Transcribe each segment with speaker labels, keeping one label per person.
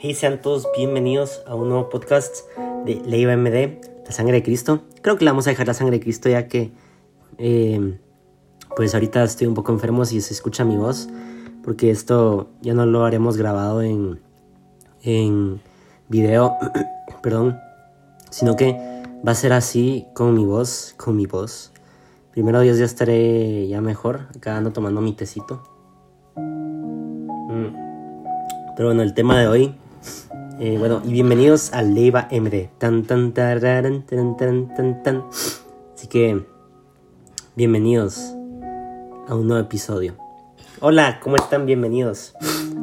Speaker 1: Hey, sean todos bienvenidos a un nuevo podcast de Leiva MD, la sangre de Cristo. Creo que le vamos a dejar la sangre de Cristo ya que, eh, pues ahorita estoy un poco enfermo si se escucha mi voz, porque esto ya no lo haremos grabado en, en video, perdón, sino que va a ser así con mi voz, con mi voz. Primero Dios ya estaré ya mejor, acá ando tomando mi tecito. Pero bueno, el tema de hoy. Eh, bueno, y bienvenidos a Leiva MD. Tan, tan, tan, tan, tan, tan. Así que, bienvenidos a un nuevo episodio. Hola, ¿cómo están? Bienvenidos.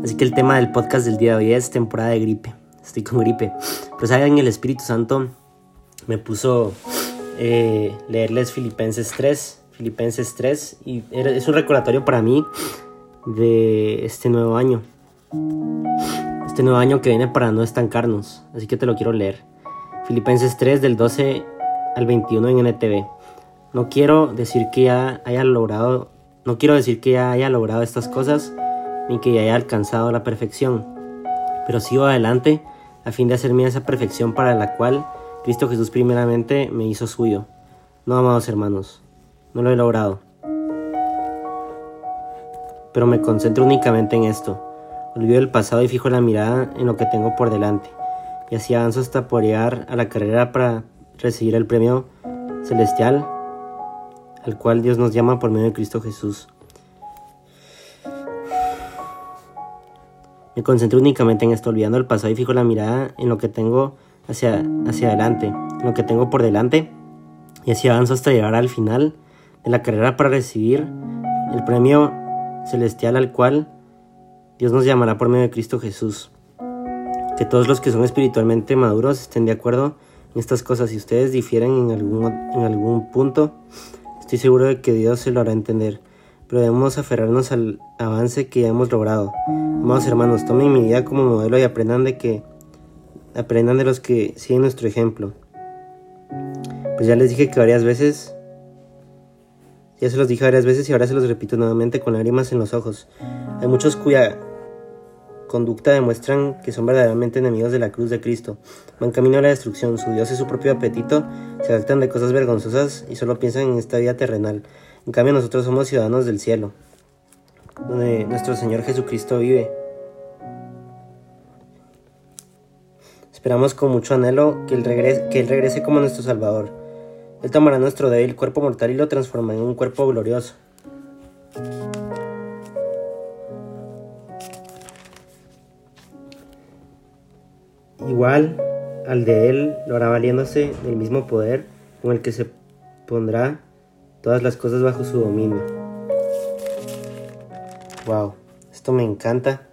Speaker 1: Así que el tema del podcast del día de hoy es temporada de gripe. Estoy con gripe. Pues en el Espíritu Santo me puso eh, leerles Filipenses 3. Filipenses 3. Y es un recordatorio para mí de este nuevo año este nuevo año que viene para no estancarnos. Así que te lo quiero leer. Filipenses 3 del 12 al 21 en NTV. No quiero decir que ya haya logrado, no quiero decir que ya haya logrado estas cosas ni que ya haya alcanzado la perfección, pero sigo adelante a fin de hacerme esa perfección para la cual Cristo Jesús primeramente me hizo suyo. No, amados hermanos, no lo he logrado. Pero me concentro únicamente en esto Olvido el pasado y fijo la mirada en lo que tengo por delante. Y así avanzo hasta por llegar a la carrera para recibir el premio celestial al cual Dios nos llama por medio de Cristo Jesús. Me concentro únicamente en esto, olvidando el pasado y fijo la mirada en lo que tengo hacia, hacia adelante, en lo que tengo por delante. Y así avanzo hasta llegar al final de la carrera para recibir el premio celestial al cual Dios nos llamará por medio de Cristo Jesús. Que todos los que son espiritualmente maduros estén de acuerdo en estas cosas. Si ustedes difieren en algún, en algún punto, estoy seguro de que Dios se lo hará entender. Pero debemos aferrarnos al avance que ya hemos logrado. Amados hermanos, tomen mi vida como modelo y aprendan de que aprendan de los que siguen nuestro ejemplo. Pues ya les dije que varias veces ya se los dije varias veces y ahora se los repito nuevamente con lágrimas en los ojos. Hay muchos cuya conducta demuestran que son verdaderamente enemigos de la cruz de Cristo. Van camino a la destrucción, su Dios es su propio apetito, se jactan de cosas vergonzosas y solo piensan en esta vida terrenal. En cambio nosotros somos ciudadanos del cielo, donde nuestro Señor Jesucristo vive. Esperamos con mucho anhelo que Él regrese, que él regrese como nuestro Salvador. Él tomará nuestro débil cuerpo mortal y lo transformará en un cuerpo glorioso. Igual al de Él lo hará valiéndose del mismo poder con el que se pondrá todas las cosas bajo su dominio. Wow, esto me encanta.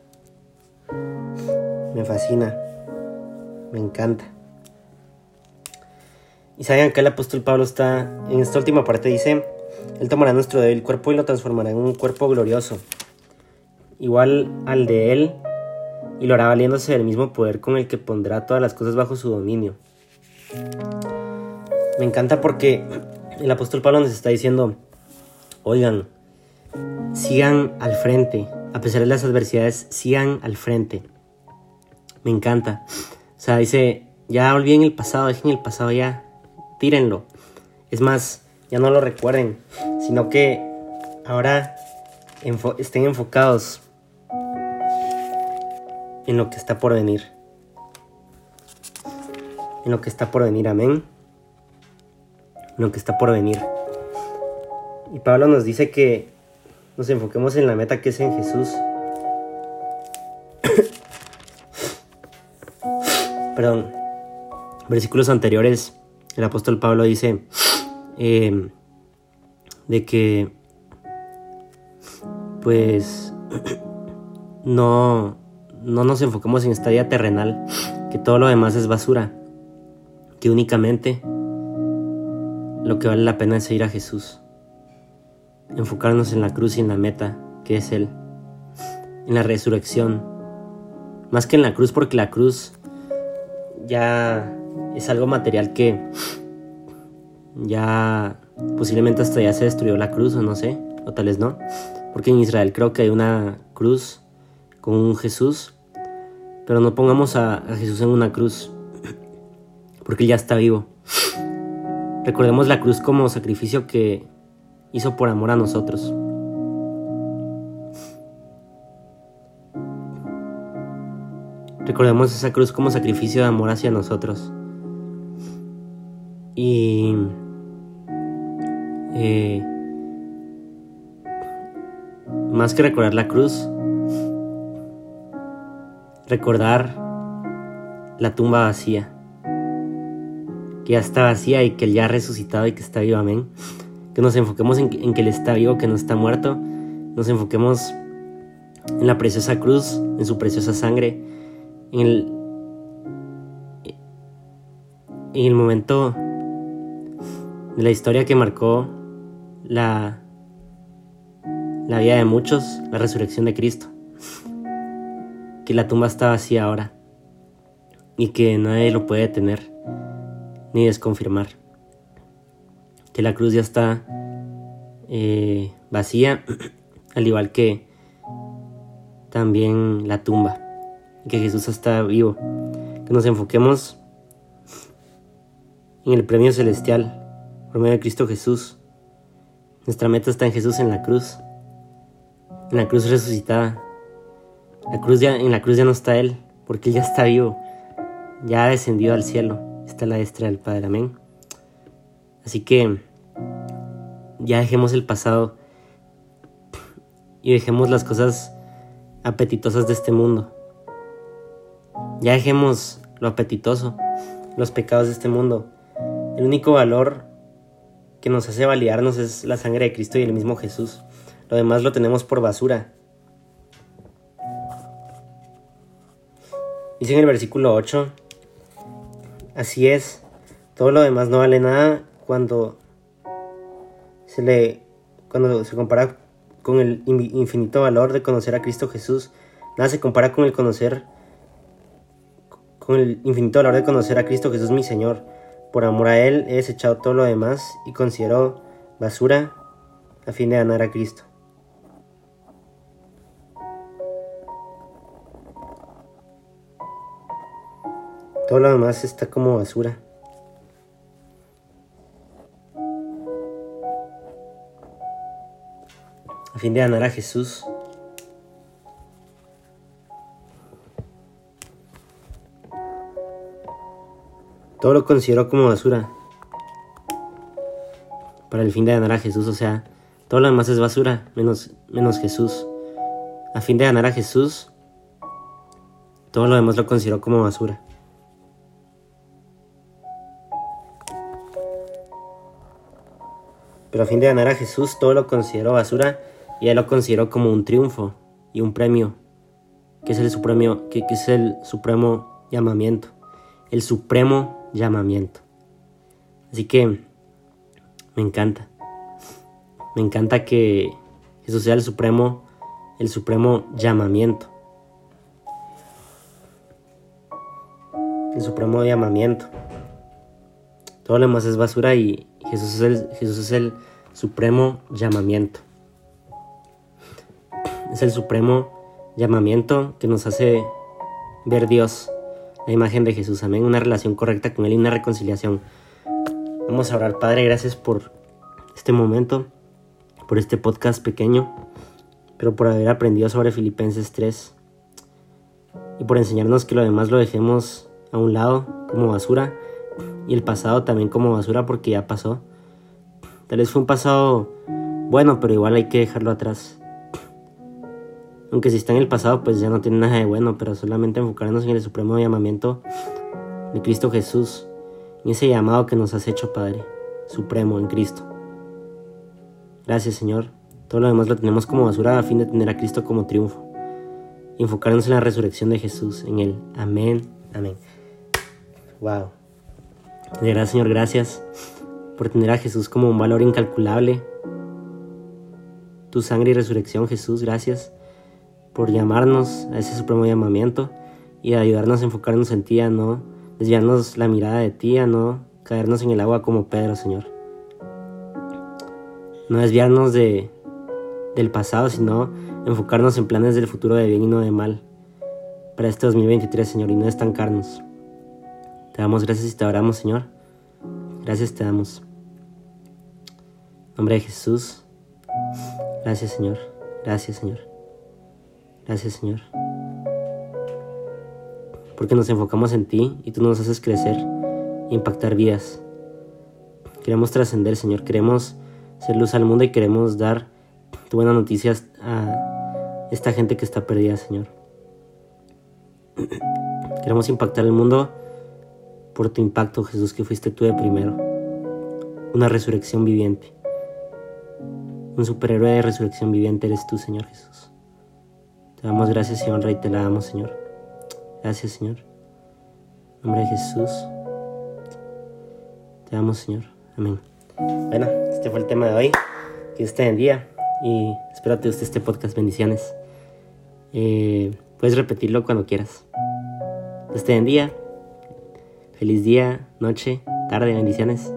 Speaker 1: Me fascina. Me encanta. Y saben que el apóstol Pablo está en esta última parte, dice, Él tomará nuestro débil cuerpo y lo transformará en un cuerpo glorioso, igual al de Él, y lo hará valiéndose del mismo poder con el que pondrá todas las cosas bajo su dominio. Me encanta porque el apóstol Pablo nos está diciendo, oigan, sigan al frente, a pesar de las adversidades, sigan al frente. Me encanta. O sea, dice, ya olviden el pasado, dejen el pasado ya, tírenlo. Es más, ya no lo recuerden, sino que ahora estén enfocados en lo que está por venir. En lo que está por venir, amén. En lo que está por venir. Y Pablo nos dice que nos enfoquemos en la meta que es en Jesús. Perdón. Versículos anteriores el apóstol Pablo dice em, de que pues no, no nos enfoquemos en esta vida terrenal, que todo lo demás es basura, que únicamente lo que vale la pena es seguir a Jesús, enfocarnos en la cruz y en la meta, que es Él, en la resurrección, más que en la cruz, porque la cruz ya es algo material que ya posiblemente hasta ya se destruyó la cruz o no sé, o tal vez no, porque en Israel creo que hay una cruz con un Jesús, Pero no pongamos a, a Jesús en una cruz, porque Él ya está vivo. Recordemos la cruz como sacrificio que hizo por amor a nosotros. Recordemos esa cruz como sacrificio de amor hacia nosotros. Y eh, más que recordar la cruz, recordar la tumba vacía, que ya está vacía y que Él ya ha resucitado y que está vivo, amén. Que nos enfoquemos en, en que Él está vivo, que no está muerto, nos enfoquemos en la preciosa cruz, en su preciosa sangre, en el, en el momento de la historia que marcó la, la vida de muchos, la resurrección de Cristo. Que la tumba está vacía ahora y que nadie lo puede detener ni desconfirmar. Que la cruz ya está eh, vacía, al igual que también la tumba que Jesús está vivo. Que nos enfoquemos en el premio celestial por medio de Cristo Jesús. Nuestra meta está en Jesús en la cruz, en la cruz resucitada. En la cruz ya no está Él, porque Él ya está vivo, ya ha descendido al cielo, está la destra del Padre, amén. Así que ya dejemos el pasado y dejemos las cosas apetitosas de este mundo. Ya dejemos lo apetitoso, los pecados de este mundo. El único valor que nos hace validarnos es la sangre de Cristo y el mismo Jesús. Lo demás lo tenemos por basura. Dice en el versículo 8, así es, todo lo demás no vale nada cuando se le cuando se compara con el infinito valor de conocer a Cristo Jesús. Nada se compara con el conocer con el infinito valor de conocer a Cristo Jesús mi Señor. Por amor a Él he desechado todo lo demás y considero basura a fin de ganar a Cristo. Todo lo demás está como basura. A fin de ganar a Jesús. Todo lo considero como basura. Para el fin de ganar a Jesús, o sea, todo lo demás es basura, menos, menos Jesús. A fin de ganar a Jesús, todo lo demás lo considero como basura. Pero a fin de ganar a Jesús, todo lo considero basura y él lo considero como un triunfo y un premio, que es el supremo, que, que es el supremo llamamiento, el supremo llamamiento. Así que me encanta. Me encanta que eso sea el supremo, el supremo llamamiento. El supremo llamamiento. Todo lo demás es basura y Jesús es el, Jesús es el supremo llamamiento. Es el supremo llamamiento que nos hace ver Dios la imagen de Jesús. Amén. Una relación correcta con Él y una reconciliación. Vamos a orar, Padre, gracias por este momento, por este podcast pequeño, pero por haber aprendido sobre Filipenses 3 y por enseñarnos que lo demás lo dejemos a un lado como basura y el pasado también como basura porque ya pasó. Tal vez fue un pasado bueno, pero igual hay que dejarlo atrás. Aunque si está en el pasado, pues ya no tiene nada de bueno, pero solamente enfocarnos en el supremo llamamiento de Cristo Jesús, en ese llamado que nos has hecho, Padre, supremo en Cristo. Gracias, Señor. Todo lo demás lo tenemos como basura a fin de tener a Cristo como triunfo. Y enfocarnos en la resurrección de Jesús, en Él. Amén. Amén. Wow. De verdad, Señor, gracias por tener a Jesús como un valor incalculable. Tu sangre y resurrección, Jesús, gracias por llamarnos a ese supremo llamamiento y ayudarnos a enfocarnos en ti, a no desviarnos la mirada de ti, a no caernos en el agua como Pedro, Señor. No desviarnos de, del pasado, sino enfocarnos en planes del futuro de bien y no de mal. para este 2023, Señor, y no estancarnos. Te damos gracias y te adoramos, Señor. Gracias te damos. En nombre de Jesús. Gracias, Señor. Gracias, Señor. Gracias, Señor. Porque nos enfocamos en ti y tú nos haces crecer e impactar vidas. Queremos trascender, Señor. Queremos ser luz al mundo y queremos dar tu buena noticia a esta gente que está perdida, Señor. Queremos impactar el mundo por tu impacto, Jesús, que fuiste tú de primero. Una resurrección viviente. Un superhéroe de resurrección viviente eres tú, Señor Jesús. Te damos gracias y honra y te la damos, Señor. Gracias, Señor. En nombre de Jesús. Te damos, Señor. Amén. Bueno, este fue el tema de hoy. Que esté en día y espero te guste este podcast. Bendiciones. Eh, puedes repetirlo cuando quieras. Esté en día. Feliz día, noche, tarde, bendiciones.